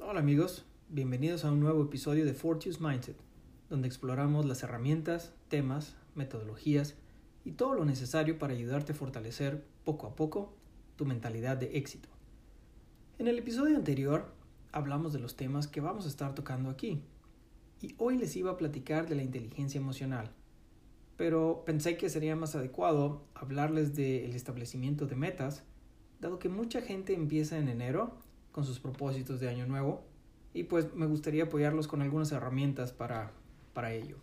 Hola amigos, bienvenidos a un nuevo episodio de Fortune's Mindset, donde exploramos las herramientas, temas, metodologías y todo lo necesario para ayudarte a fortalecer poco a poco tu mentalidad de éxito. En el episodio anterior hablamos de los temas que vamos a estar tocando aquí, y hoy les iba a platicar de la inteligencia emocional, pero pensé que sería más adecuado hablarles del establecimiento de metas, dado que mucha gente empieza en enero con sus propósitos de año nuevo y pues me gustaría apoyarlos con algunas herramientas para, para ello.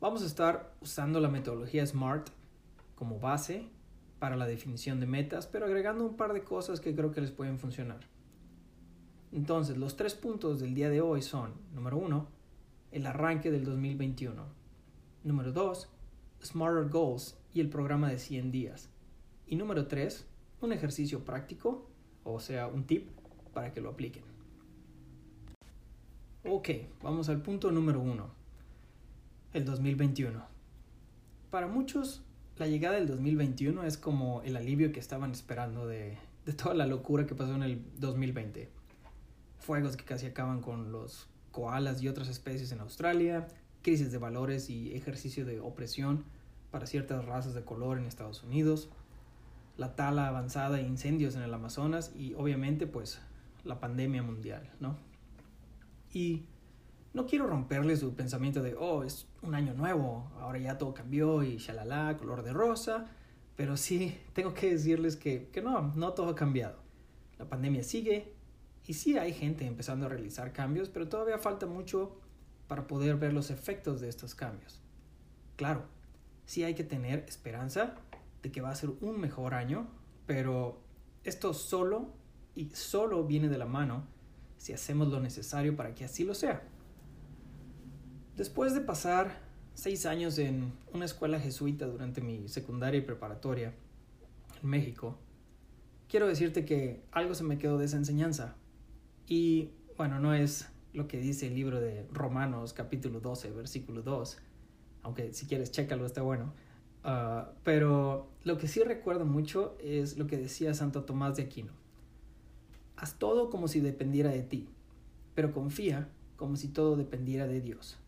Vamos a estar usando la metodología SMART como base para la definición de metas, pero agregando un par de cosas que creo que les pueden funcionar. Entonces, los tres puntos del día de hoy son, número uno, el arranque del 2021. Número 2, Smarter Goals y el programa de 100 días. Y número 3, un ejercicio práctico, o sea, un tip para que lo apliquen. Ok, vamos al punto número 1, el 2021. Para muchos, la llegada del 2021 es como el alivio que estaban esperando de, de toda la locura que pasó en el 2020. Fuegos que casi acaban con los koalas y otras especies en Australia, crisis de valores y ejercicio de opresión para ciertas razas de color en Estados Unidos, la tala avanzada e incendios en el Amazonas y obviamente pues la pandemia mundial, ¿no? Y no quiero romperle su pensamiento de, oh, es un año nuevo, ahora ya todo cambió y shalala, color de rosa, pero sí tengo que decirles que, que no, no todo ha cambiado. La pandemia sigue y sí hay gente empezando a realizar cambios, pero todavía falta mucho para poder ver los efectos de estos cambios. Claro, sí hay que tener esperanza de que va a ser un mejor año, pero esto solo y solo viene de la mano si hacemos lo necesario para que así lo sea. Después de pasar seis años en una escuela jesuita durante mi secundaria y preparatoria en México, quiero decirte que algo se me quedó de esa enseñanza. Y bueno, no es lo que dice el libro de Romanos capítulo 12, versículo 2, aunque si quieres chécalo, está bueno. Uh, pero lo que sí recuerdo mucho es lo que decía Santo Tomás de Aquino. Haz todo como si dependiera de ti, pero confía como si todo dependiera de Dios.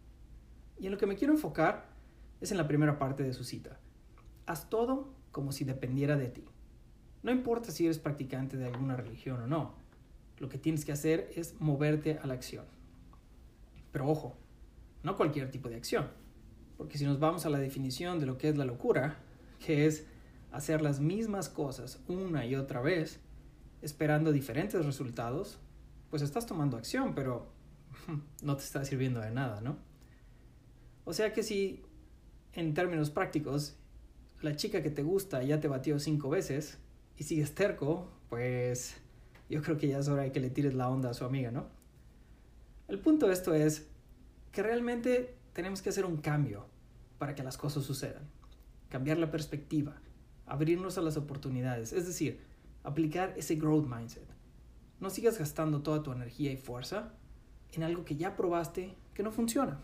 Y en lo que me quiero enfocar es en la primera parte de su cita. Haz todo como si dependiera de ti. No importa si eres practicante de alguna religión o no, lo que tienes que hacer es moverte a la acción. Pero ojo, no cualquier tipo de acción. Porque si nos vamos a la definición de lo que es la locura, que es hacer las mismas cosas una y otra vez, esperando diferentes resultados, pues estás tomando acción, pero no te está sirviendo de nada, ¿no? O sea que si, en términos prácticos, la chica que te gusta ya te batió cinco veces y sigues terco, pues yo creo que ya es hora de que le tires la onda a su amiga, ¿no? El punto de esto es que realmente tenemos que hacer un cambio para que las cosas sucedan. Cambiar la perspectiva, abrirnos a las oportunidades, es decir, aplicar ese growth mindset. No sigas gastando toda tu energía y fuerza en algo que ya probaste que no funciona.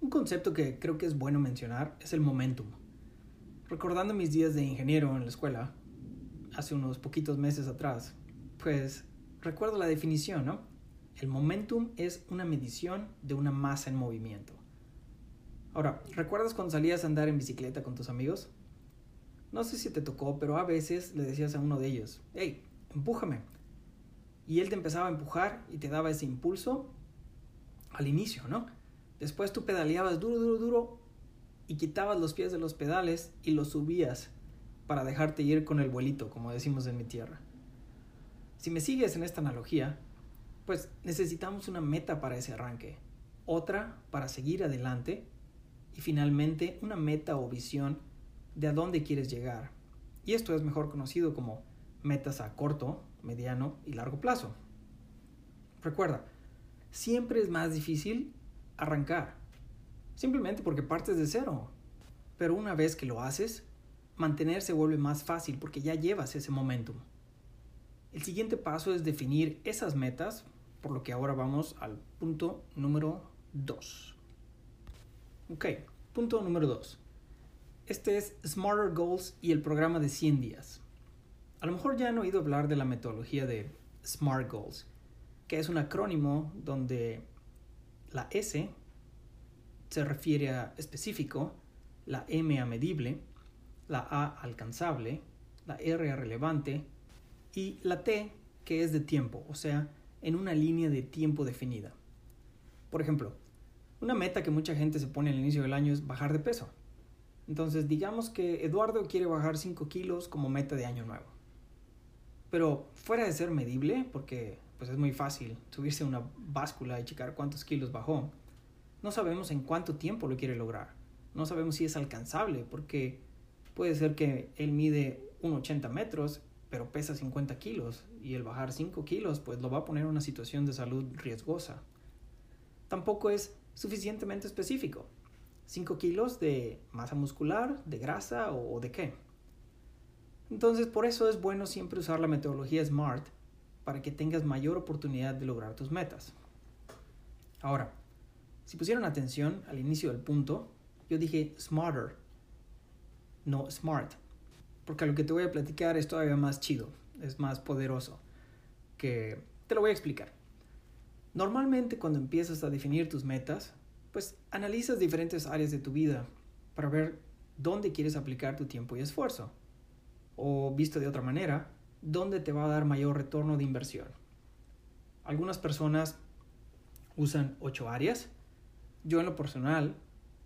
Un concepto que creo que es bueno mencionar es el momentum. Recordando mis días de ingeniero en la escuela, hace unos poquitos meses atrás, pues recuerdo la definición, ¿no? El momentum es una medición de una masa en movimiento. Ahora, ¿recuerdas cuando salías a andar en bicicleta con tus amigos? No sé si te tocó, pero a veces le decías a uno de ellos, hey, empújame. Y él te empezaba a empujar y te daba ese impulso al inicio, ¿no? Después tú pedaleabas duro, duro, duro y quitabas los pies de los pedales y los subías para dejarte ir con el vuelito, como decimos en mi tierra. Si me sigues en esta analogía, pues necesitamos una meta para ese arranque, otra para seguir adelante y finalmente una meta o visión de a dónde quieres llegar. Y esto es mejor conocido como metas a corto, mediano y largo plazo. Recuerda, siempre es más difícil arrancar, simplemente porque partes de cero. Pero una vez que lo haces, mantener se vuelve más fácil porque ya llevas ese momentum. El siguiente paso es definir esas metas, por lo que ahora vamos al punto número 2. Ok, punto número 2. Este es Smarter Goals y el programa de 100 días. A lo mejor ya han oído hablar de la metodología de SMART Goals, que es un acrónimo donde la S se refiere a específico, la M a medible, la A alcanzable, la R relevante y la T que es de tiempo, o sea, en una línea de tiempo definida. Por ejemplo, una meta que mucha gente se pone al inicio del año es bajar de peso. Entonces, digamos que Eduardo quiere bajar 5 kilos como meta de año nuevo. Pero fuera de ser medible, porque pues es muy fácil subirse a una báscula y checar cuántos kilos bajó, no sabemos en cuánto tiempo lo quiere lograr. No sabemos si es alcanzable, porque puede ser que él mide 1,80 metros, pero pesa 50 kilos, y el bajar 5 kilos pues lo va a poner en una situación de salud riesgosa. Tampoco es suficientemente específico. 5 kilos de masa muscular, de grasa o, de qué. Entonces por eso es bueno siempre usar la metodología SMART para que tengas mayor oportunidad de lograr tus metas. Ahora, si pusieron atención al inicio del punto, yo dije smarter, no smart, porque lo que te voy a platicar es todavía más chido, es más poderoso, que te lo voy a explicar. Normalmente cuando empiezas a definir tus metas, pues analizas diferentes áreas de tu vida para ver dónde quieres aplicar tu tiempo y esfuerzo. O visto de otra manera, dónde te va a dar mayor retorno de inversión. Algunas personas usan ocho áreas. Yo en lo personal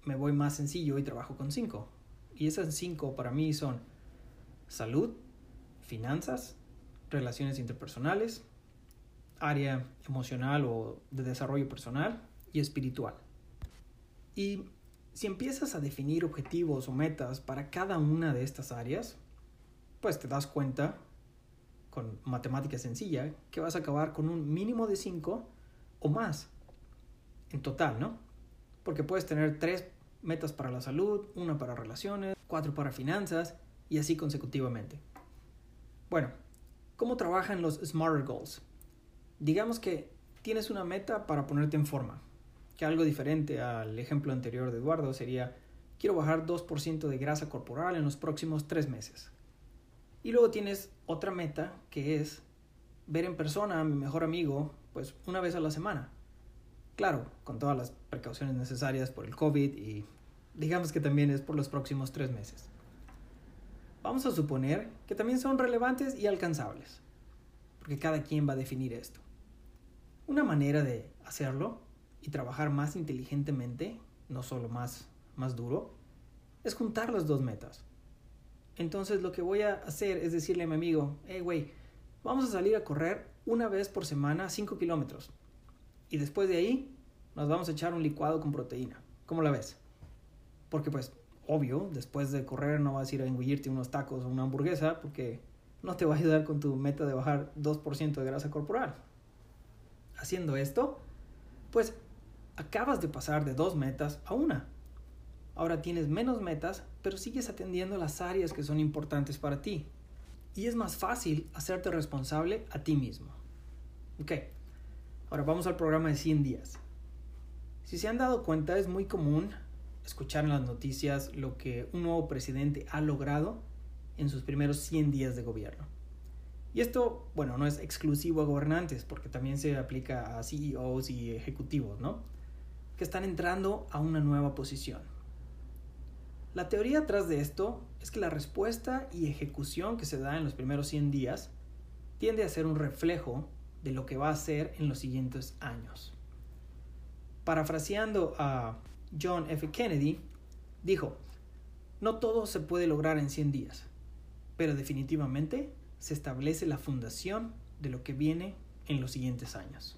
me voy más sencillo y trabajo con cinco. Y esas cinco para mí son salud, finanzas, relaciones interpersonales, área emocional o de desarrollo personal y espiritual. Y si empiezas a definir objetivos o metas para cada una de estas áreas, pues te das cuenta, con matemática sencilla, que vas a acabar con un mínimo de 5 o más en total, ¿no? Porque puedes tener tres metas para la salud, una para relaciones, cuatro para finanzas y así consecutivamente. Bueno, ¿cómo trabajan los Smarter Goals? Digamos que tienes una meta para ponerte en forma, que algo diferente al ejemplo anterior de Eduardo sería, quiero bajar 2% de grasa corporal en los próximos tres meses. Y luego tienes otra meta que es ver en persona a mi mejor amigo pues una vez a la semana. Claro, con todas las precauciones necesarias por el COVID y digamos que también es por los próximos tres meses. Vamos a suponer que también son relevantes y alcanzables, porque cada quien va a definir esto. Una manera de hacerlo y trabajar más inteligentemente, no solo más, más duro, es juntar las dos metas. Entonces lo que voy a hacer es decirle a mi amigo, hey güey, vamos a salir a correr una vez por semana 5 kilómetros. Y después de ahí nos vamos a echar un licuado con proteína. ¿Cómo la ves? Porque pues, obvio, después de correr no vas a ir a engullirte unos tacos o una hamburguesa porque no te va a ayudar con tu meta de bajar 2% de grasa corporal. Haciendo esto, pues acabas de pasar de dos metas a una. Ahora tienes menos metas, pero sigues atendiendo las áreas que son importantes para ti. Y es más fácil hacerte responsable a ti mismo. Ok, ahora vamos al programa de 100 días. Si se han dado cuenta, es muy común escuchar en las noticias lo que un nuevo presidente ha logrado en sus primeros 100 días de gobierno. Y esto, bueno, no es exclusivo a gobernantes, porque también se aplica a CEOs y ejecutivos, ¿no? Que están entrando a una nueva posición. La teoría atrás de esto es que la respuesta y ejecución que se da en los primeros 100 días tiende a ser un reflejo de lo que va a ser en los siguientes años. Parafraseando a John F. Kennedy, dijo, no todo se puede lograr en 100 días, pero definitivamente se establece la fundación de lo que viene en los siguientes años.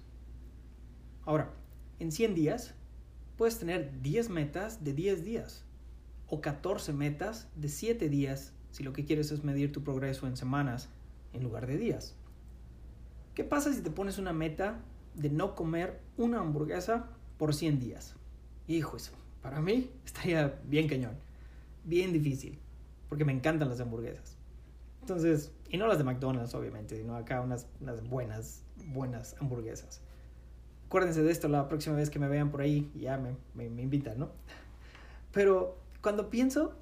Ahora, en 100 días puedes tener 10 metas de 10 días o 14 metas de 7 días si lo que quieres es medir tu progreso en semanas en lugar de días. ¿Qué pasa si te pones una meta de no comer una hamburguesa por 100 días? Hijo, eso para mí estaría bien cañón, bien difícil, porque me encantan las hamburguesas. Entonces, y no las de McDonald's, obviamente, sino acá unas, unas buenas, buenas hamburguesas. Acuérdense de esto la próxima vez que me vean por ahí, ya me, me, invitan, ¿no? Pero cuando pienso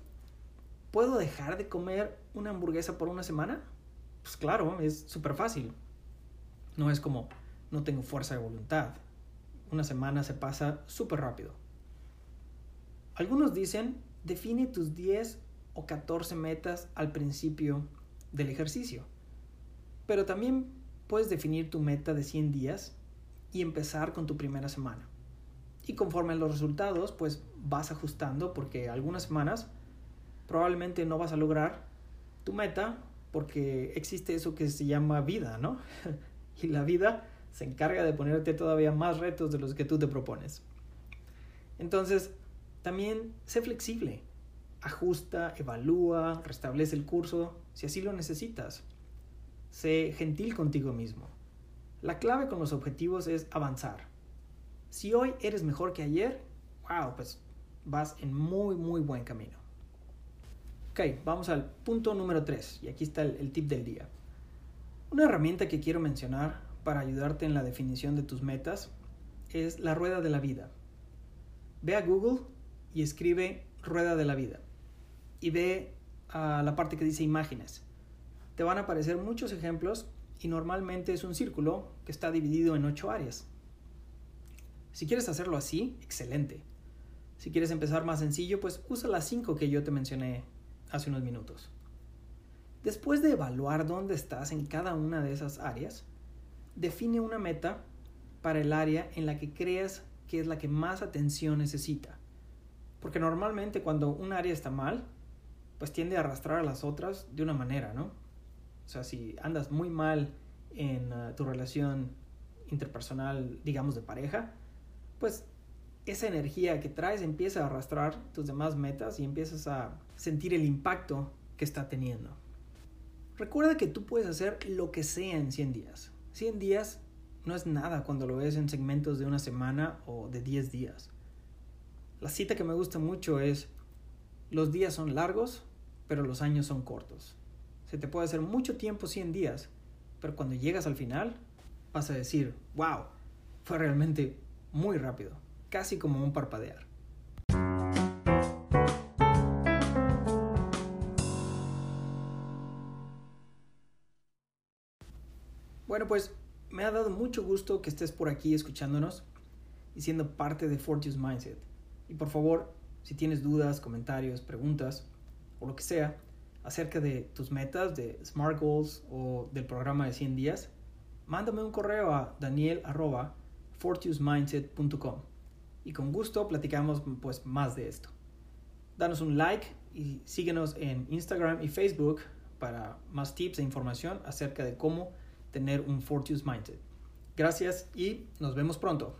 ¿Puedo dejar de comer una hamburguesa por una semana? Pues claro, es súper fácil. No es como no tengo fuerza de voluntad. Una semana se pasa súper rápido. Algunos dicen, define tus 10 o 14 metas al principio del ejercicio. Pero también puedes definir tu meta de 100 días y empezar con tu primera semana. Y conforme a los resultados, pues vas ajustando porque algunas semanas probablemente no vas a lograr tu meta porque existe eso que se llama vida, ¿no? y la vida se encarga de ponerte todavía más retos de los que tú te propones. Entonces, también sé flexible. Ajusta, evalúa, restablece el curso si así lo necesitas. Sé gentil contigo mismo. La clave con los objetivos es avanzar. Si hoy eres mejor que ayer, wow, pues vas en muy, muy buen camino. Ok, vamos al punto número 3 y aquí está el, el tip del día. Una herramienta que quiero mencionar para ayudarte en la definición de tus metas es la rueda de la vida. Ve a Google y escribe rueda de la vida y ve a la parte que dice imágenes. Te van a aparecer muchos ejemplos y normalmente es un círculo que está dividido en ocho áreas. Si quieres hacerlo así, excelente. Si quieres empezar más sencillo, pues usa las cinco que yo te mencioné hace unos minutos. Después de evaluar dónde estás en cada una de esas áreas, define una meta para el área en la que creas que es la que más atención necesita. Porque normalmente cuando un área está mal, pues tiende a arrastrar a las otras de una manera, ¿no? O sea, si andas muy mal en uh, tu relación interpersonal, digamos, de pareja, pues esa energía que traes empieza a arrastrar tus demás metas y empiezas a sentir el impacto que está teniendo. Recuerda que tú puedes hacer lo que sea en 100 días. 100 días no es nada cuando lo ves en segmentos de una semana o de 10 días. La cita que me gusta mucho es, los días son largos, pero los años son cortos. Se te puede hacer mucho tiempo 100 días, pero cuando llegas al final vas a decir, wow, fue realmente muy rápido, casi como un parpadear. Bueno, pues me ha dado mucho gusto que estés por aquí escuchándonos y siendo parte de Fortius Mindset. Y por favor, si tienes dudas, comentarios, preguntas o lo que sea acerca de tus metas, de Smart Goals o del programa de 100 días, mándame un correo a daniel fortiusmindset.com y con gusto platicamos pues más de esto. Danos un like y síguenos en Instagram y Facebook para más tips e información acerca de cómo tener un Fortius Mindset. Gracias y nos vemos pronto.